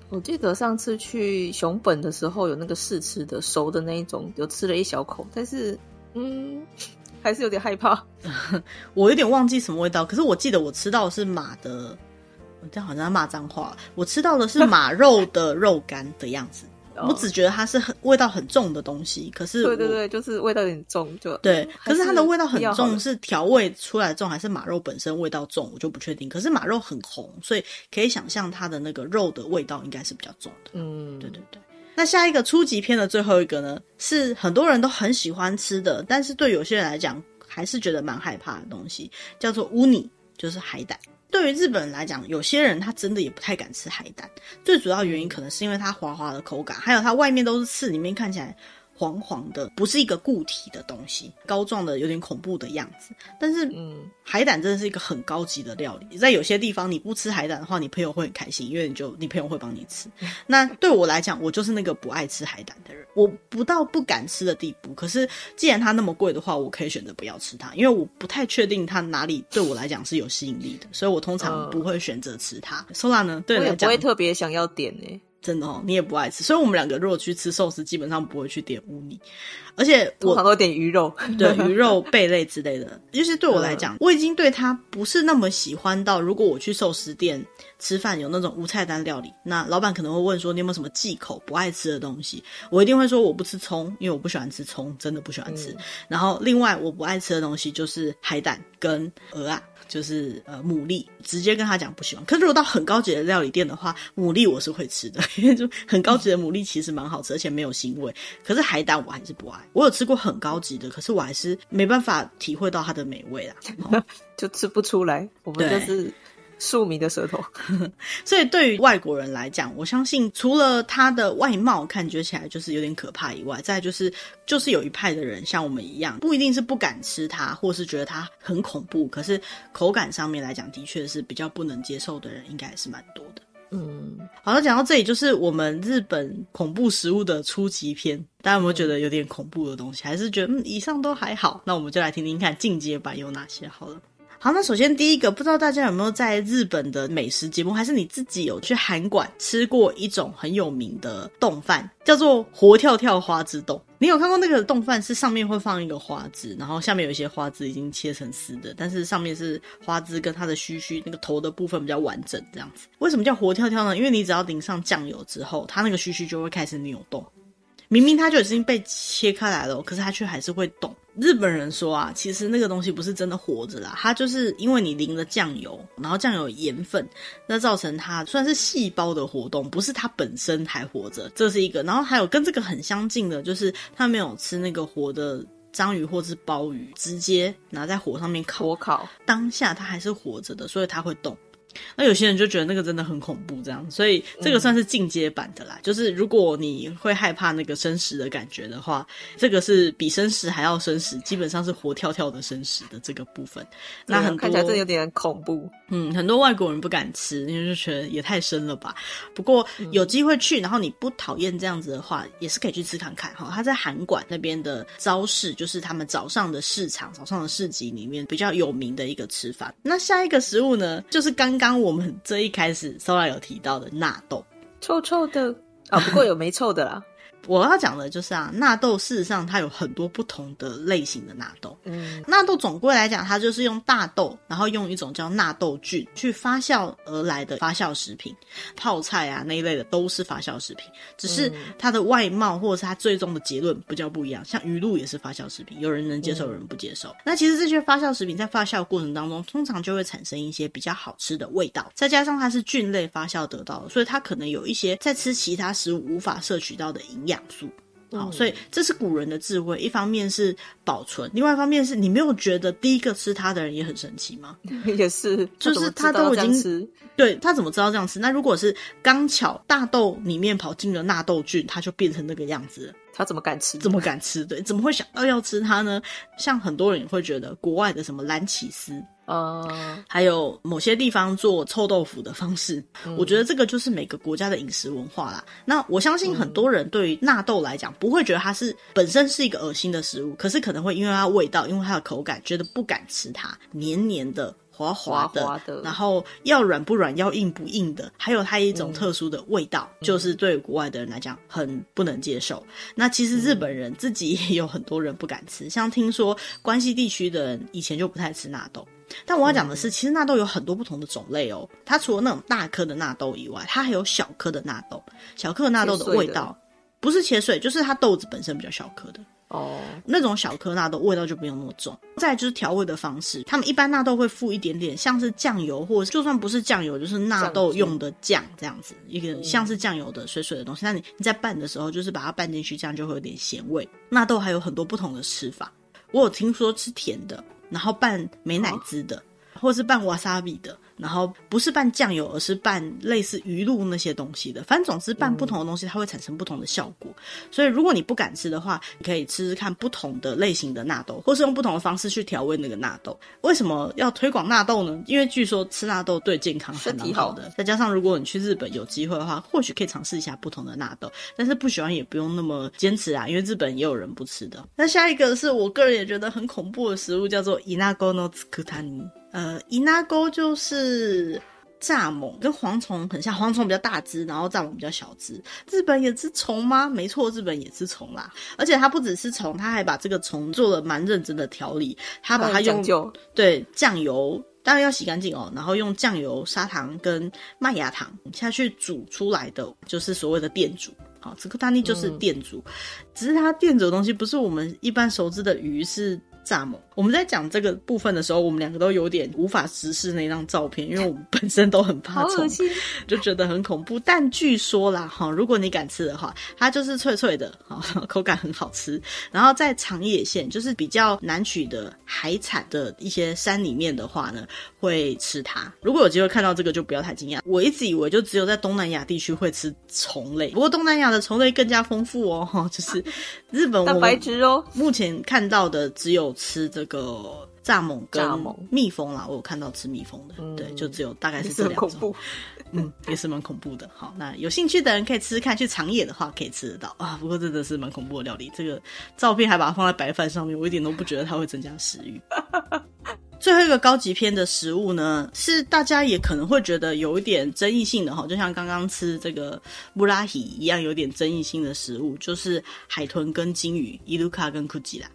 我记得上次去熊本的时候，有那个试吃的熟的那一种，有吃了一小口，但是嗯，还是有点害怕。我有点忘记什么味道，可是我记得我吃到的是马的，这样好像在骂脏话。我吃到的是马肉的肉干的样子。我只觉得它是很味道很重的东西。可是，对对对，就是味道有点重，就对。可是它的味道很重，是调味出来重，还是马肉本身味道重，我就不确定。可是马肉很红，所以可以想象它的那个肉的味道应该是比较重的。嗯，对对对。那下一个初级篇的最后一个呢，是很多人都很喜欢吃的，但是对有些人来讲还是觉得蛮害怕的东西，叫做乌尼，就是海胆。对于日本人来讲，有些人他真的也不太敢吃海胆，最主要原因可能是因为它滑滑的口感，还有它外面都是刺，里面看起来黄黄的，不是一个固体的东西，膏状的有点恐怖的样子。但是，嗯，海胆真的是一个很高级的料理，在有些地方你不吃海胆的话，你朋友会很开心，因为你就你朋友会帮你吃。那对我来讲，我就是那个不爱吃海胆的人，我不到不敢吃的地步。可是既然它那么贵的话，我可以选择不要吃它，因为我不太确定它哪里对我来讲是有吸引力的，所以我通常不会选择吃它。Sola 呢？对，我也不会特别想要点呢、欸。真的哦，你也不爱吃，所以我们两个如果去吃寿司，基本上不会去点乌尼，而且我通常都点鱼肉，对鱼肉、贝类之类的。尤其对我来讲，我已经对它不是那么喜欢到，如果我去寿司店吃饭，有那种无菜单料理，那老板可能会问说，你有没有什么忌口不爱吃的东西？我一定会说我不吃葱，因为我不喜欢吃葱，真的不喜欢吃。嗯、然后另外我不爱吃的东西就是海胆跟鹅啊。就是呃牡蛎，直接跟他讲不喜欢。可是如果到很高级的料理店的话，牡蛎我是会吃的，因为就很高级的牡蛎其实蛮好吃，而且没有腥味。可是海胆我还是不爱。我有吃过很高级的，可是我还是没办法体会到它的美味啦，就吃不出来。我们就是。庶民的舌头，所以对于外国人来讲，我相信除了他的外貌看觉起来就是有点可怕以外，再就是就是有一派的人像我们一样，不一定是不敢吃它，或是觉得它很恐怖，可是口感上面来讲，的确是比较不能接受的人，应该还是蛮多的。嗯，好了，讲到这里就是我们日本恐怖食物的初级篇，大家有没有觉得有点恐怖的东西？还是觉得嗯，以上都还好？那我们就来听听看进阶版有哪些好了。好，那首先第一个，不知道大家有没有在日本的美食节目，还是你自己有去韩馆吃过一种很有名的冻饭，叫做活跳跳花枝冻。你有看过那个冻饭是上面会放一个花枝，然后下面有一些花枝已经切成丝的，但是上面是花枝跟它的须须那个头的部分比较完整这样子。为什么叫活跳跳呢？因为你只要淋上酱油之后，它那个须须就会开始扭动。明明它就已经被切开来了，可是它却还是会动。日本人说啊，其实那个东西不是真的活着啦，它就是因为你淋了酱油，然后酱油盐分，那造成它算是细胞的活动，不是它本身还活着。这是一个，然后还有跟这个很相近的，就是他没有吃那个活的章鱼或是鲍鱼，直接拿在火上面烤，火烤，当下它还是活着的，所以它会动。那有些人就觉得那个真的很恐怖，这样，所以这个算是进阶版的啦。嗯、就是如果你会害怕那个生食的感觉的话，这个是比生食还要生食，基本上是活跳跳的生食的这个部分。那很多看起来真的有点恐怖。嗯，很多外国人不敢吃，因为就觉得也太生了吧。不过有机会去，然后你不讨厌这样子的话，也是可以去吃看看哈。他在韩馆那边的朝市，就是他们早上的市场、早上的市集里面比较有名的一个吃法。那下一个食物呢，就是刚。刚我们这一开始 Sola 有提到的纳豆，臭臭的啊，不过有没臭的啦。我要讲的就是啊，纳豆事实上它有很多不同的类型的纳豆。嗯，纳豆总归来讲，它就是用大豆，然后用一种叫纳豆菌去发酵而来的发酵食品。泡菜啊那一类的都是发酵食品，只是它的外貌或者是它最终的结论比较不一样。像鱼露也是发酵食品，有人能接受，有人不接受。嗯。那其实这些发酵食品在发酵过程当中，通常就会产生一些比较好吃的味道，再加上它是菌类发酵得到的，所以它可能有一些在吃其他食物无法摄取到的营养。养素，好，所以这是古人的智慧。一方面是保存，另外一方面是你没有觉得第一个吃它的人也很神奇吗？也是，就是他都已经对他怎么知道这样吃？那如果是刚巧大豆里面跑进了纳豆菌，它就变成那个样子了，他怎么敢吃？怎么敢吃？对，怎么会想到要吃它呢？像很多人也会觉得国外的什么蓝起司。呃，还有某些地方做臭豆腐的方式，嗯，我觉得这个就是每个国家的饮食文化啦。那我相信很多人对于纳豆来讲，不会觉得它是本身是一个恶心的食物，可是可能会因为它味道，因为它的口感，觉得不敢吃它，黏黏的、滑滑的，滑滑的，然后要软不软，要硬不硬的，还有它一种特殊的味道，嗯，就是对国外的人来讲很不能接受。那其实日本人自己也有很多人不敢吃，像听说关西地区的人以前就不太吃纳豆。但我要讲的是，其实纳豆有很多不同的种类哦。它除了那种大颗的纳豆以外，它还有小颗的纳豆。小颗的纳豆的味道不是切碎，就是它豆子本身比较小颗的。哦，那种小颗纳豆味道就没有那么重。再来就是调味的方式，他们一般纳豆会附一点点像是酱油，或者就算不是酱油，就是纳豆用的酱这样子，一个像是酱油的水水的东西。那你你在拌的时候，就是把它拌进去，这样就会有点咸味。纳豆还有很多不同的吃法，我有听说吃甜的，然后拌美乃滋的，或是拌瓦萨比的。然后不是拌酱油，而是拌类似鱼露那些东西的。反正总之拌不同的东西，它会产生不同的效果。所以如果你不敢吃的话，你可以吃吃看不同的类型的纳豆，或是用不同的方式去调味那个纳豆。为什么要推广纳豆呢？因为据说吃纳豆对健康很好的。再加上如果你去日本有机会的话，或许可以尝试一下不同的纳豆。但是不喜欢也不用那么坚持啊，因为日本也有人不吃的。那下一个是我个人也觉得很恐怖的食物，叫做イナゴの佃煮。 呃，伊纳沟就是蚱蜢，跟蝗虫很像，蝗虫比较大只，然后蚱蜢比较小只。日本也吃虫吗？没错，日本也吃虫啦。而且它不只是虫，它还把这个虫做了蛮认真的调理。它把它用对酱油，当然要洗干净哦，然后用酱油、砂糖跟麦芽糖下去煮出来的，就是所谓的电煮。好，这个大逆就是电煮，嗯、只是它电煮的东西不是我们一般熟知的鱼，是。蚱蜢，我们在讲这个部分的时候，我们两个都有点无法直视那张照片，因为我们本身都很怕虫，就觉得很恐怖。但据说啦，哈，如果你敢吃的话，它就是脆脆的，哈，口感很好吃。然后在长野县，就是比较难取的海产的一些山里面的话呢，会吃它。如果有机会看到这个，就不要太惊讶。我一直以为就只有在东南亚地区会吃虫类，不过东南亚的虫类更加丰富哦，哈，就是日本蛋白质哦，目前看到的只有。吃这个蚱蜢跟蜜蜂啦，我有看到吃蜜蜂的，嗯、对，就只有大概是这两种，恐怖嗯，也是蛮恐怖的。好，那有兴趣的人可以吃吃看，去长野的话可以吃得到啊。不过真的是蛮恐怖的料理，这个照片还把它放在白饭上面，我一点都不觉得它会增加食欲。最后一个高级篇的食物呢，是大家也可能会觉得有一点争议性的哈，就像刚刚吃这个布拉希一样，有点争议性的食物，就是海豚跟鲸鱼，伊鲁卡跟库吉拉。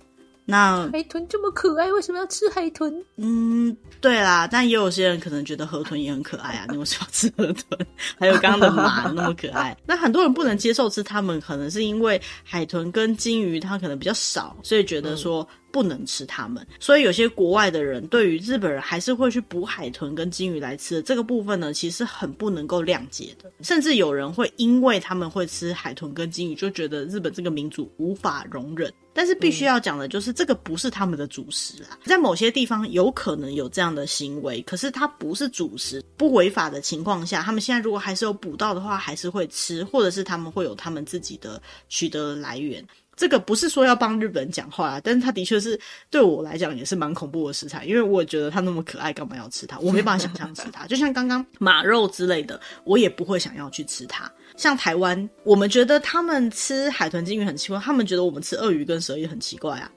那海豚这么可爱，为什么要吃海豚？嗯，对啦，但也有些人可能觉得河豚也很可爱啊，你为什么要吃河豚？还有刚刚的马那么可爱，那很多人不能接受吃它们，可能是因为海豚跟金鱼它可能比较少，所以觉得说。嗯不能吃它们，所以有些国外的人对于日本人还是会去捕海豚跟鲸鱼来吃的这个部分呢，其实很不能够谅解的。甚至有人会因为他们会吃海豚跟鲸鱼，就觉得日本这个民族无法容忍。但是必须要讲的就是，这个不是他们的主食啊，在某些地方有可能有这样的行为，可是它不是主食，不违法的情况下，他们现在如果还是有捕到的话，还是会吃，或者是他们会有他们自己的取得来源。这个不是说要帮日本人讲话啊，但是他的确是对我来讲也是蛮恐怖的食材，因为我觉得它那么可爱，干嘛要吃它？我没办法想象吃它。就像刚刚马肉之类的，我也不会想要去吃它。像台湾，我们觉得他们吃海豚、鲸鱼很奇怪，他们觉得我们吃鳄鱼跟蛇也很奇怪啊，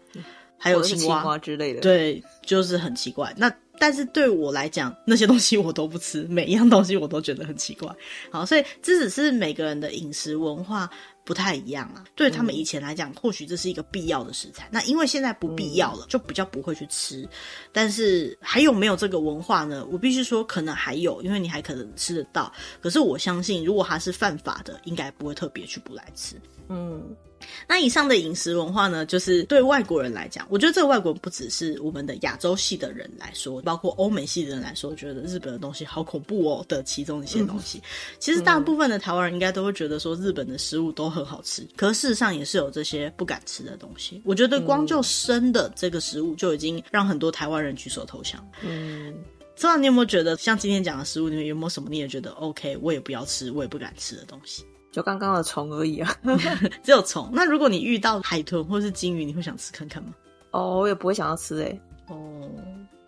还有青蛙，青蛙之类的，对，就是很奇怪。那但是对我来讲，那些东西我都不吃，每一样东西我都觉得很奇怪。好，所以这只是每个人的饮食文化。不太一样啊，对他们以前来讲，或许这是一个必要的食材。那因为现在不必要了，就比较不会去吃。但是还有没有这个文化呢？我必须说，可能还有，因为你还可能吃得到。可是我相信，如果它是犯法的，应该不会特别去不来吃。嗯。那以上的饮食文化呢，就是对外国人来讲，我觉得这个外国人不只是我们的亚洲系的人来说，包括欧美系的人来说，觉得日本的东西好恐怖哦的其中一些东西。嗯、其实大部分的台湾人应该都会觉得说日本的食物都很好吃，可事实上也是有这些不敢吃的东西。我觉得光就生的这个食物就已经让很多台湾人举手投降。嗯，知道你有没有觉得像今天讲的食物里面有没有什么你也觉得 OK，我也不要吃，我也不敢吃的东西？就刚刚的虫而已啊，只有虫。那如果你遇到海豚或是鲸鱼，你会想吃看看吗？哦，我也不会想要吃诶、欸。哦，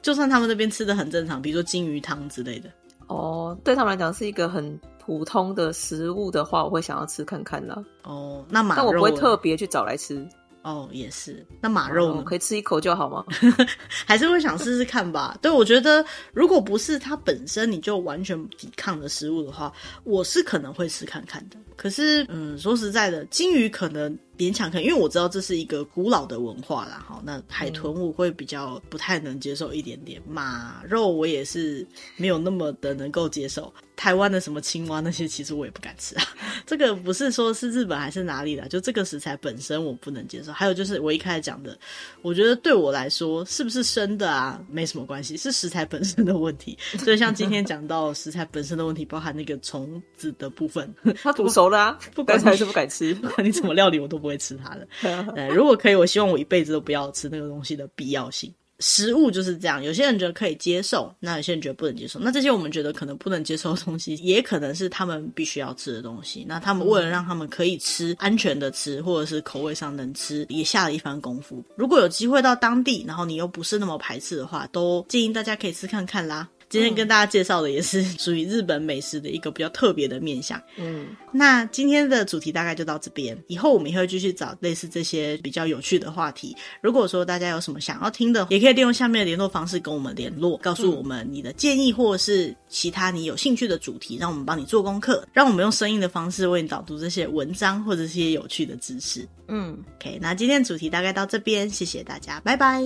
就算他们那边吃的很正常，比如说鲸鱼汤之类的。哦，对他们来讲是一个很普通的食物的话，我会想要吃看看啦。哦，那马肉，但我不会特别去找来吃。哦，也是。那马肉可以吃一口就好吗？还是会想试试看吧。对，我觉得如果不是它本身你就完全抵抗的食物的话，我是可能会试看看的。可是，嗯，说实在的，金鱼可能勉强可以，因为我知道这是一个古老的文化啦。哈，那海豚我会比较不太能接受一点点，马肉我也是没有那么的能够接受。台湾的什么青蛙那些，其实我也不敢吃啊。这个不是说是日本还是哪里的，就这个食材本身我不能接受。还有就是我一开始讲的，我觉得对我来说是不是生的啊，没什么关系，是食材本身的问题。所以像今天讲到食材本身的问题，包含那个虫子的部分，它煮熟了啊，不管还是不敢吃，不管你怎么料理，我都不会吃它的。呃，如果可以，我希望我一辈子都不要吃那个东西的必要性。食物就是这样，有些人觉得可以接受，那有些人觉得不能接受。那这些我们觉得可能不能接受的东西，也可能是他们必须要吃的东西。那他们为了让他们可以吃，安全的吃，或者是口味上能吃，也下了一番功夫。如果有机会到当地，然后你又不是那么排斥的话，都建议大家可以吃看看啦。今天跟大家介绍的也是 属于日本美食的一个比较特别的面向。嗯，那今天的主题大概就到这边，以后我们也会继续找类似这些比较有趣的话题。如果说大家有什么想要听的，也可以利用下面的联络方式跟我们联络，告诉我们你的建议或者是其他你有兴趣的主题，让我们帮你做功课，让我们用声音的方式为你导读这些文章或者这些有趣的知识。嗯，OK，那今天的主题大概到这边，谢谢大家，拜拜，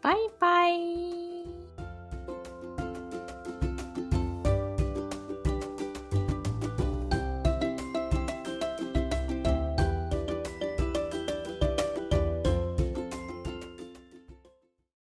拜拜。